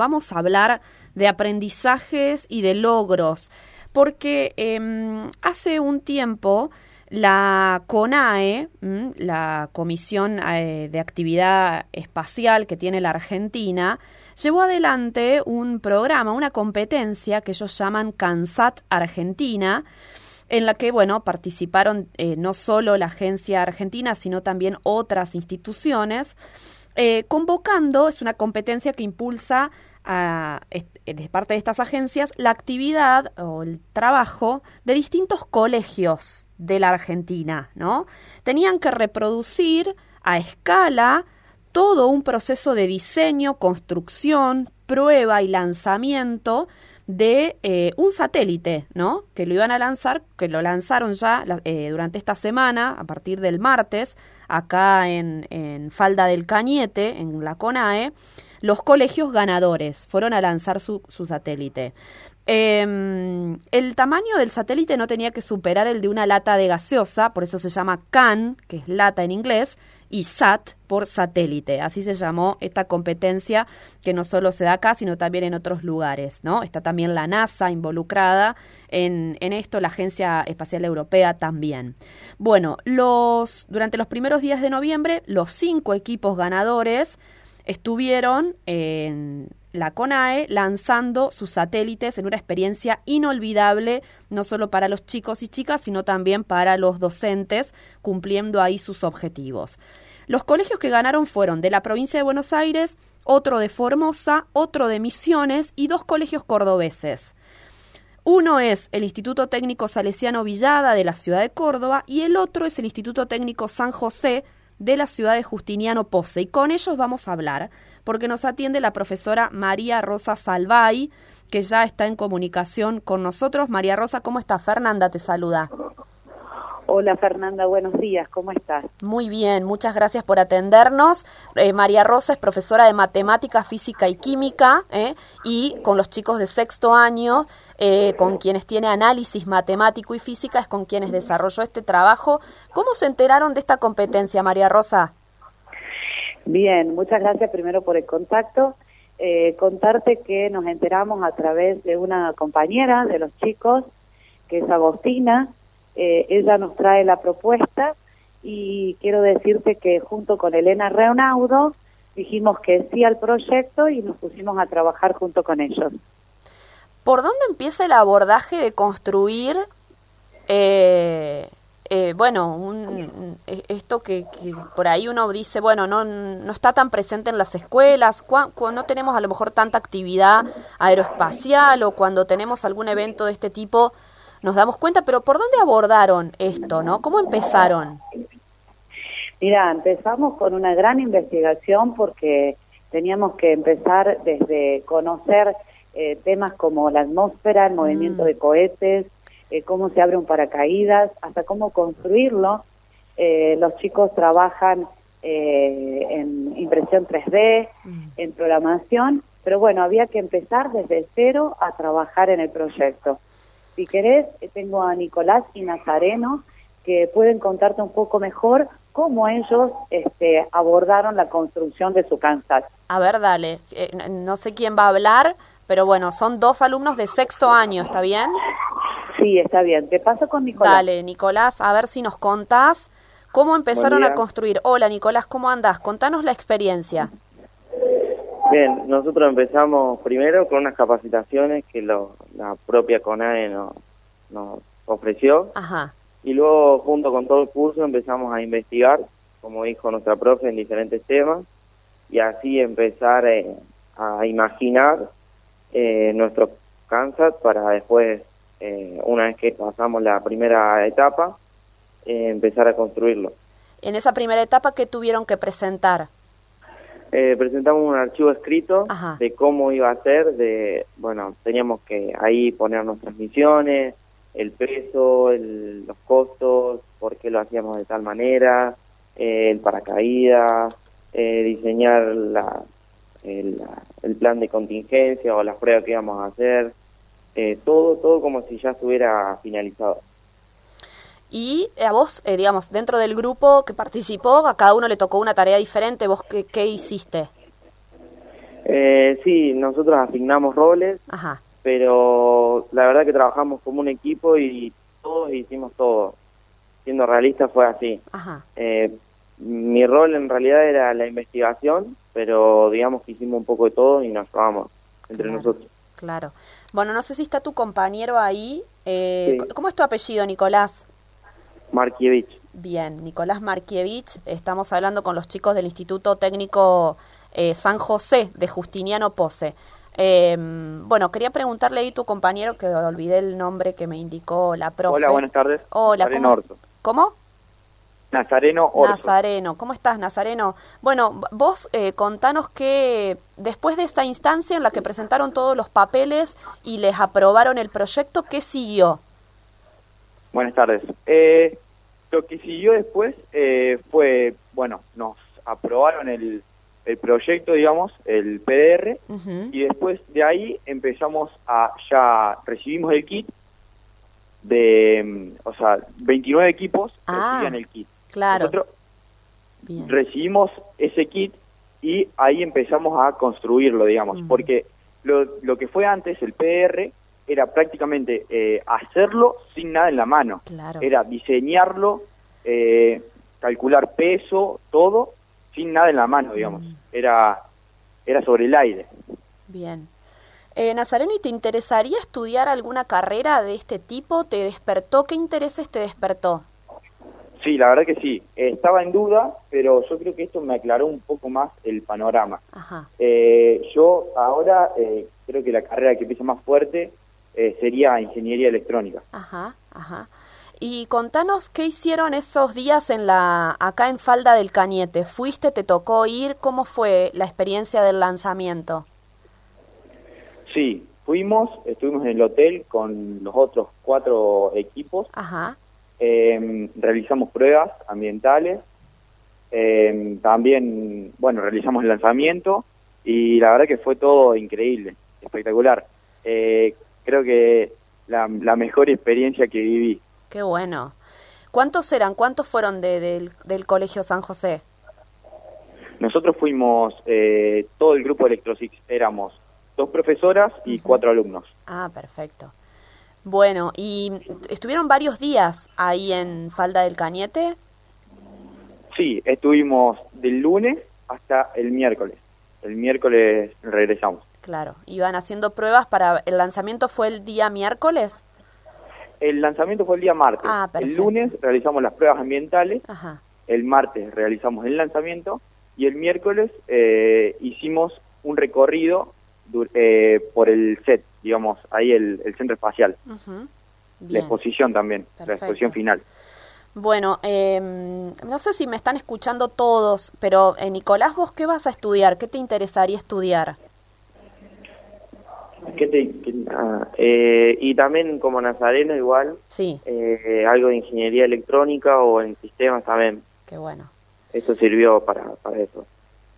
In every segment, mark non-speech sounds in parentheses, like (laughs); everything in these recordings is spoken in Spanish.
vamos a hablar de aprendizajes y de logros, porque em, hace un tiempo la CONAE, la Comisión eh, de Actividad Espacial que tiene la Argentina, llevó adelante un programa, una competencia que ellos llaman CANSAT Argentina, en la que, bueno, participaron eh, no solo la agencia argentina, sino también otras instituciones, eh, convocando, es una competencia que impulsa a, de parte de estas agencias la actividad o el trabajo de distintos colegios de la Argentina, ¿no? Tenían que reproducir a escala todo un proceso de diseño, construcción, prueba y lanzamiento de eh, un satélite, ¿no? Que lo iban a lanzar, que lo lanzaron ya eh, durante esta semana, a partir del martes, acá en, en, Falda del Cañete, en la CONAE, los colegios ganadores fueron a lanzar su, su satélite. Eh, el tamaño del satélite no tenía que superar el de una lata de gaseosa, por eso se llama CAN, que es lata en inglés, y SAT por satélite. Así se llamó esta competencia que no solo se da acá, sino también en otros lugares, ¿no? Está también la NASA involucrada en, en esto, la Agencia Espacial Europea también. Bueno, los, durante los primeros días de noviembre, los cinco equipos ganadores estuvieron en la CONAE lanzando sus satélites en una experiencia inolvidable, no solo para los chicos y chicas, sino también para los docentes, cumpliendo ahí sus objetivos. Los colegios que ganaron fueron de la provincia de Buenos Aires, otro de Formosa, otro de Misiones y dos colegios cordobeses. Uno es el Instituto Técnico Salesiano Villada de la ciudad de Córdoba y el otro es el Instituto Técnico San José de la ciudad de Justiniano Pose. Y con ellos vamos a hablar porque nos atiende la profesora María Rosa Salvay, que ya está en comunicación con nosotros. María Rosa, ¿cómo está? Fernanda te saluda. Hola Fernanda, buenos días, ¿cómo estás? Muy bien, muchas gracias por atendernos. Eh, María Rosa es profesora de matemática, física y química ¿eh? y con los chicos de sexto año, eh, con quienes tiene análisis matemático y física, es con quienes desarrolló este trabajo. ¿Cómo se enteraron de esta competencia, María Rosa? Bien, muchas gracias primero por el contacto. Eh, contarte que nos enteramos a través de una compañera de los chicos, que es Agostina. Eh, ella nos trae la propuesta y quiero decirte que junto con Elena Reunaudo dijimos que sí al proyecto y nos pusimos a trabajar junto con ellos. ¿Por dónde empieza el abordaje de construir eh, eh, bueno, un, e, esto que, por ahí uno dice, bueno, no, no está tan presente en las escuelas, cuando no tenemos a lo mejor tanta actividad aeroespacial o cuando tenemos algún evento de este tipo, nos damos cuenta, pero ¿por dónde abordaron esto, no? ¿Cómo empezaron? Mira, empezamos con una gran investigación porque teníamos que empezar desde conocer eh, temas como la atmósfera, el movimiento mm. de cohetes, eh, cómo se abre un paracaídas, hasta cómo construirlo. Eh, los chicos trabajan eh, en impresión 3D, mm. en programación, pero bueno, había que empezar desde cero a trabajar en el proyecto. Si querés, tengo a Nicolás y Nazareno que pueden contarte un poco mejor cómo ellos este, abordaron la construcción de su Kansas. A ver, dale. no sé quién va a hablar, pero bueno, son dos alumnos de sexto año, ¿está bien? Sí, está bien. ¿Qué pasa con Nicolás? Dale, Nicolás, a ver si nos contás cómo empezaron a construir. Hola, Nicolás, ¿cómo andás? Contanos la experiencia. Bien, nosotros empezamos primero con unas capacitaciones que lo, la propia CONAE nos, nos ofreció. Ajá. Y luego, junto con todo el curso, empezamos a investigar, como dijo nuestra profe, en diferentes temas. Y así empezar eh, a imaginar eh, nuestro Kansas para después eh, una vez que pasamos la primera etapa, eh, empezar a construirlo. En esa primera etapa, ¿qué tuvieron que presentar? Eh, presentamos un archivo escrito de cómo iba a ser, de, bueno, teníamos que ahí poner nuestras misiones, el peso, los costos, por qué lo hacíamos de tal manera, el paracaídas, diseñar la, el, el, plan de contingencia o las pruebas que íbamos a hacer, eh, todo, todo como si ya estuviera finalizado. Y eh, a vos, eh, digamos, dentro del grupo que participó, a cada uno le tocó una tarea diferente, ¿vos qué, qué hiciste? Eh, sí, nosotros asignamos roles, pero la verdad que trabajamos como un equipo y todos hicimos todo. Siendo realista fue así. Eh, mi rol en realidad era la investigación, pero digamos que hicimos un poco de todo y nos probamos entre nosotros. Claro. Bueno, no sé si está tu compañero ahí. Eh, ¿Cómo es tu apellido, Nicolás? Markievich. Bien, Nicolás Markievich. Estamos hablando con los chicos del Instituto Técnico eh, San José de Justiniano Pose. Em, bueno, quería preguntarle ahí tu compañero, que olvidé el nombre que me indicó la profe. Hola, buenas tardes. Hola, ¿cómo? ¿Cómo? Nazareno Orto. Nazareno, ¿cómo estás, Nazareno? Bueno, vos eh, contanos que después de esta instancia en la que presentaron todos los papeles y les aprobaron el proyecto, ¿qué siguió? Buenas tardes. Eh, lo que siguió después eh, fue, bueno, nos aprobaron el, el proyecto, digamos, el PDR, y después de ahí empezamos a, ya recibimos el kit de, mm, o sea, 29 equipos ah, recibían el kit. Claro. Nosotros recibimos ese kit y ahí empezamos a construirlo, digamos, porque lo, lo que fue antes, el PDR, era prácticamente eh, hacerlo sin nada en la mano. Era diseñarlo, eh, calcular peso, todo, sin nada en la mano, digamos. Mm. Era, era sobre el aire. Bien. Eh, Nazareno, ¿y te interesaría estudiar alguna carrera de este tipo? ¿Te despertó? ¿Qué intereses te despertó? Sí, la verdad que sí. estaba en duda, pero yo creo que esto me aclaró un poco más el panorama. Eh, yo ahora eh, creo que la carrera que empieza más fuerte eh, sería ingeniería electrónica. Ajá, ajá. Y contanos qué hicieron esos días en la acá en Falda del Cañete. ¿Fuiste, te tocó ir? ¿Cómo fue la experiencia del lanzamiento? Sí, fuimos, estuvimos en el hotel con los otros cuatro equipos. Ajá. Em, realizamos pruebas ambientales. Em, también, bueno, realizamos el lanzamiento y la verdad que fue todo increíble, espectacular. Eh, creo que la mejor experiencia que viví. Qué bueno. ¿Cuántos eran? ¿Cuántos fueron de, del, Colegio San José? Nosotros fuimos, eh, todo el grupo de Electrosix, éramos dos profesoras y cuatro alumnos. Ah, perfecto. Bueno, ¿y estuvieron varios días ahí en Falda del Cañete? Sí, estuvimos del lunes hasta el miércoles. El miércoles regresamos. Claro, iban haciendo pruebas para... ¿El lanzamiento fue el día miércoles? El lanzamiento fue el día martes. Ah, el lunes realizamos las pruebas ambientales, el martes realizamos el lanzamiento y el miércoles eh, hicimos un recorrido eh, por el set, digamos, ahí el, centro espacial. La exposición también, la exposición final. Bueno, em, no sé si me están escuchando todos, pero eh, Nicolás, ¿vos qué vas a estudiar? ¿Qué te interesaría estudiar? Ah, eh, y también como Nazareno igual, sí. Eh, algo de ingeniería electrónica o en sistemas también. Qué bueno. Eso sirvió para, para eso.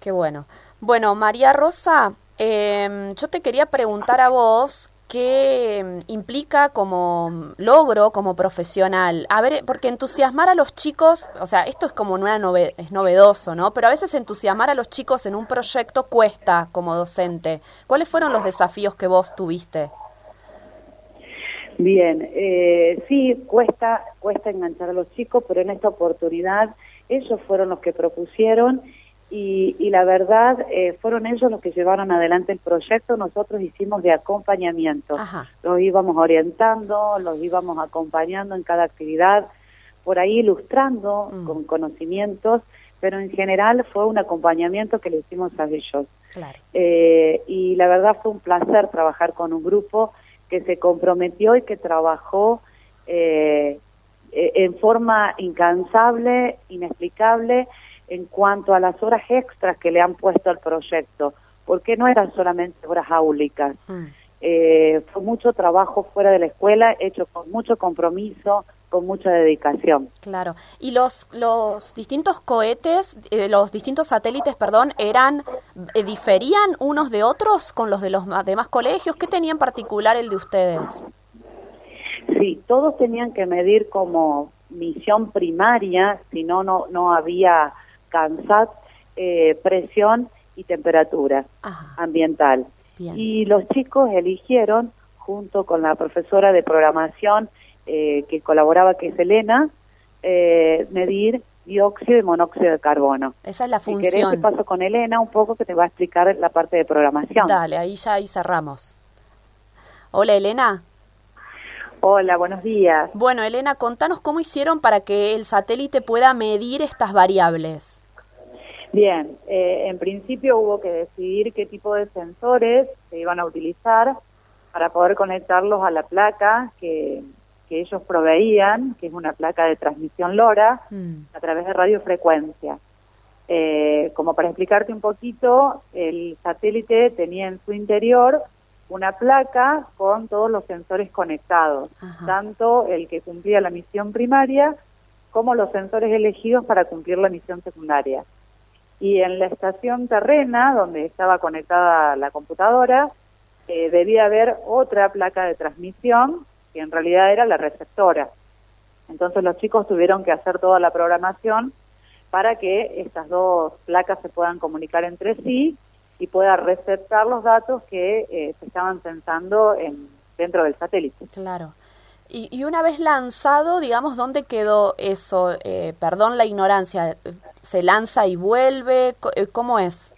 Qué bueno. Bueno, María Rosa, eh, yo te quería preguntar a vos qué mm, implica como logro, como profesional. A ver, porque entusiasmar a los chicos, o sea, esto es como una es novedoso, ¿no? Pero a veces entusiasmar a los chicos en un proyecto cuesta como docente. ¿Cuáles fueron los desafíos que vos tuviste? Bien, eh, sí, cuesta, cuesta enganchar a los chicos, pero en esta oportunidad ellos fueron los que propusieron y, la verdad eh, fueron ellos los que llevaron adelante el proyecto, nosotros hicimos de acompañamiento, los íbamos orientando, los íbamos acompañando en cada actividad, por ahí ilustrando mm. con conocimientos, pero en general fue un acompañamiento que le hicimos a ellos. Eh, y la verdad fue un placer trabajar con un grupo que se comprometió y que trabajó eh, en forma incansable, inexplicable, en cuanto a las horas extras que le han puesto al proyecto, porque no eran solamente horas áulicas. Mm. Eh, fue mucho trabajo fuera de la escuela, hecho con mucho compromiso, con mucha dedicación. Claro. ¿Y los, los distintos cohetes, eh, los distintos satélites, perdón, eran, eh, diferían unos de otros con los de los demás colegios? ¿Qué tenía en particular el de ustedes? Sí, todos tenían que medir como misión primaria, si no, no, no había cansad, eh, presión y temperatura ambiental. Y los chicos eligieron, junto con la profesora de programación eh, que colaboraba, que es Elena, eh, medir dióxido y monóxido de carbono. Esa es la función. Si querés, paso con Elena un poco que te va a explicar la parte de programación. Dale, ahí ya ahí cerramos. Hola, Elena. Hola, buenos días. Bueno, Elena, contanos cómo hicieron para que el satélite pueda medir estas variables. Bien, eh, en principio hubo que decidir qué tipo de sensores se iban a utilizar para poder conectarlos a la placa que, que ellos proveían, que es una placa de transmisión LoRa, mm. a través de radiofrecuencia. Eh, como para explicarte un poquito, el satélite tenía en su interior una placa con todos los sensores conectados, tanto el que cumplía la misión primaria como los sensores elegidos para cumplir la misión secundaria. Y en la estación terrena, donde estaba conectada la computadora, eh, debía haber otra placa de transmisión que en realidad era la receptora. Entonces los chicos tuvieron que hacer toda la programación para que estas dos placas se puedan comunicar entre sí y pueda receptar los datos que eh, se estaban sensando en, dentro del satélite. Claro. Y, una vez lanzado, digamos, ¿dónde quedó eso? Eh, perdón la ignorancia, ¿se lanza y vuelve? Eh, ¿Cómo es?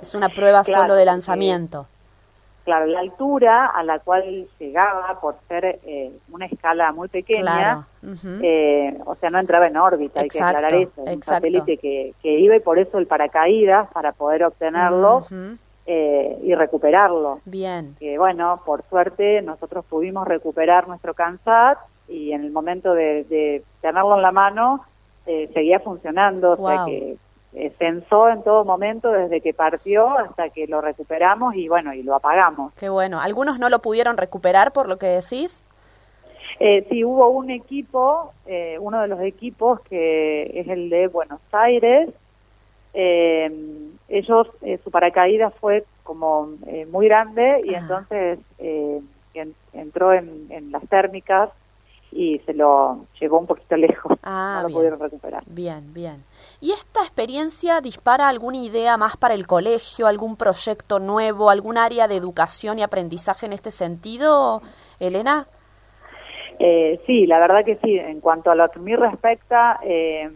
¿Es una prueba solo de lanzamiento? Claro, la altura a la cual llegaba por ser eh, una escala muy pequeña, eh, o sea, no entraba en órbita, hay que aclarar eso, un satélite que, que iba y por eso el paracaídas para poder obtenerlo eh, y recuperarlo. Bien. Que bueno, por suerte nosotros pudimos recuperar nuestro CANSAT y en el momento de, tenerlo en la mano seguía funcionando, o sea que eh, censó en todo momento desde que partió hasta que lo recuperamos y bueno, y lo apagamos. Qué bueno. ¿Algunos no lo pudieron recuperar por lo que decís? Eh, sí, hubo un equipo, eh, uno de los equipos que es el de Buenos Aires. Eh, ellos, su paracaídas fue como muy grande y entonces entró en, en las térmicas y se lo llevó un poquito (laughs) lejos. Ah, no lo pudieron recuperar. Bien, bien. ¿Y esta experiencia dispara alguna idea más para el colegio, algún proyecto nuevo, algún área de educación y aprendizaje en este sentido, Elena? Eh, sí, la verdad que sí. En cuanto a lo que a mí respecta, eh,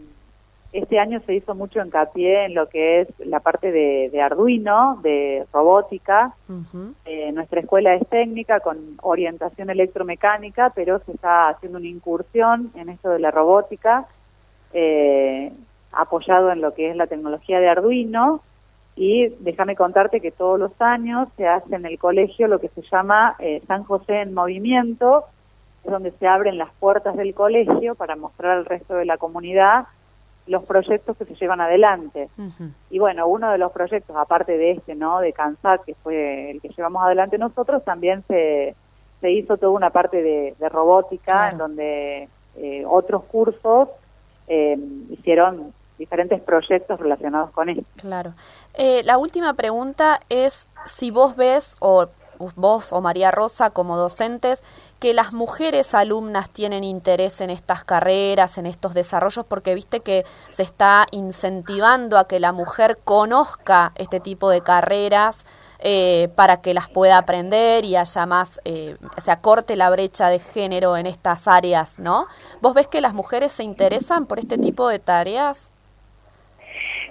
este año se hizo mucho hincapié en lo que es la parte de, Arduino, de robótica. Eh, nuestra escuela es técnica con orientación electromecánica, pero se está haciendo una incursión en esto de la robótica, eh, apoyado en lo que es la tecnología de Arduino. Y déjame contarte que todos los años se hace en el colegio lo que se llama eh, San José en Movimiento, es donde se abren las puertas del colegio para mostrar al resto de la comunidad los proyectos que se llevan adelante. Y bueno, uno de los proyectos, aparte de este, ¿no? De CANSAT, que fue el que llevamos adelante nosotros, también se, se hizo toda una parte de, robótica, en donde eh, otros cursos eh, hicieron diferentes proyectos relacionados con esto. Claro. Eh, la última pregunta es si vos ves, o vos o María Rosa como docentes, que las mujeres alumnas tienen interés en estas carreras, en estos desarrollos, porque viste que se está incentivando a que la mujer conozca este tipo de carreras eh, para que las pueda aprender y haya más, eh, se acorte la brecha de género en estas áreas, ¿no? ¿Vos ves que las mujeres se interesan por este tipo de tareas?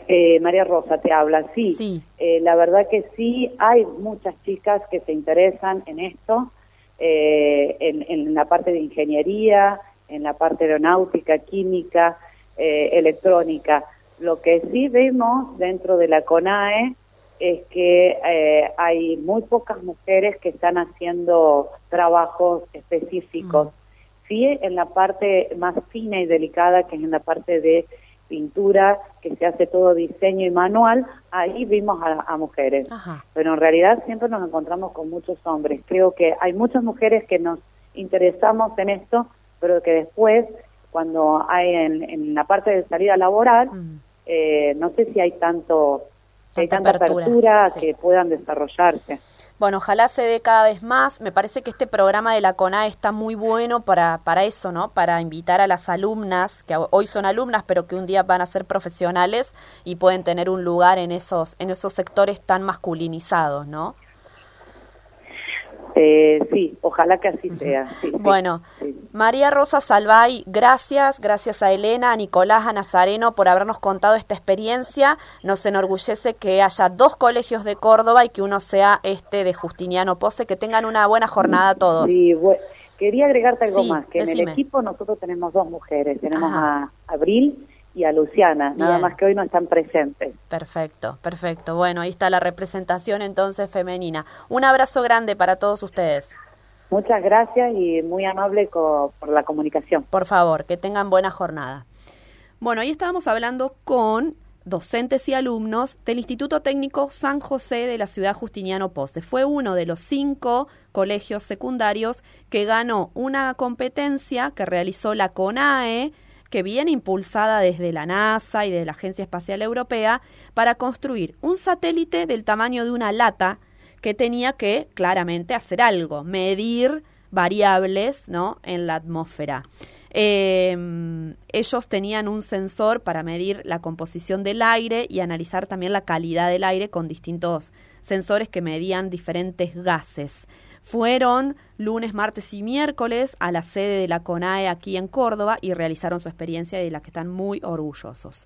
Eh, María Rosa te habla, sí. Eh, la verdad que sí, hay muchas chicas que se interesan en esto, eh, en, la parte de ingeniería, en la parte aeronáutica, química, electrónica. Lo que sí vemos dentro de la CONAE es que hay muy pocas mujeres que están haciendo trabajos específicos. Mm. Sí, en la parte más fina y delicada, que es en la parte de pintura, que se hace todo diseño y manual, ahí vimos a, mujeres. Pero en realidad siempre nos encontramos con muchos hombres. Creo que hay muchas mujeres que nos interesamos en esto, pero que después, cuando hay en, la parte de salida laboral, mm. eh, no sé si hay tanto hay tanta apertura, que puedan desarrollarse. Bueno, ojalá se dé cada vez más. Me parece que este programa de la CONA está muy bueno para, para eso, ¿no? Para invitar a las alumnas, que hoy son alumnas, pero que un día van a ser profesionales y pueden tener un lugar en esos, en esos sectores tan masculinizados, ¿no? Eh, sí, ojalá que así sea. bueno, María Rosa Salvay, gracias, gracias a Elena, a Nicolás, a Nazareno por habernos contado esta experiencia. Nos enorgullece que haya dos colegios de Córdoba y que uno sea este de Justiniano Pose. Que tengan una buena jornada todos. Sí, quería agregarte algo más, que en el equipo nosotros tenemos dos mujeres, tenemos a Abril y a Luciana, nada más que hoy no están presentes. Perfecto, perfecto. Bueno, ahí está la representación entonces femenina. Un abrazo grande para todos ustedes. Muchas gracias y muy amable por la comunicación. Por favor, que tengan buena jornada. Bueno, ahí estábamos hablando con docentes y alumnos del Instituto Técnico San José de la ciudad Justiniano Pose. Fue uno de los cinco colegios secundarios que ganó una competencia que realizó la CONAE que viene impulsada desde la NASA y de la Agencia Espacial Europea para construir un satélite del tamaño de una lata que tenía que claramente hacer algo, medir variables ¿no? en la atmósfera. Em, ellos tenían un sensor para medir la composición del aire y analizar también la calidad del aire con distintos sensores que medían diferentes gases. Fueron lunes, martes y miércoles a la sede de la CONAE aquí en Córdoba y realizaron su experiencia de la que están muy orgullosos.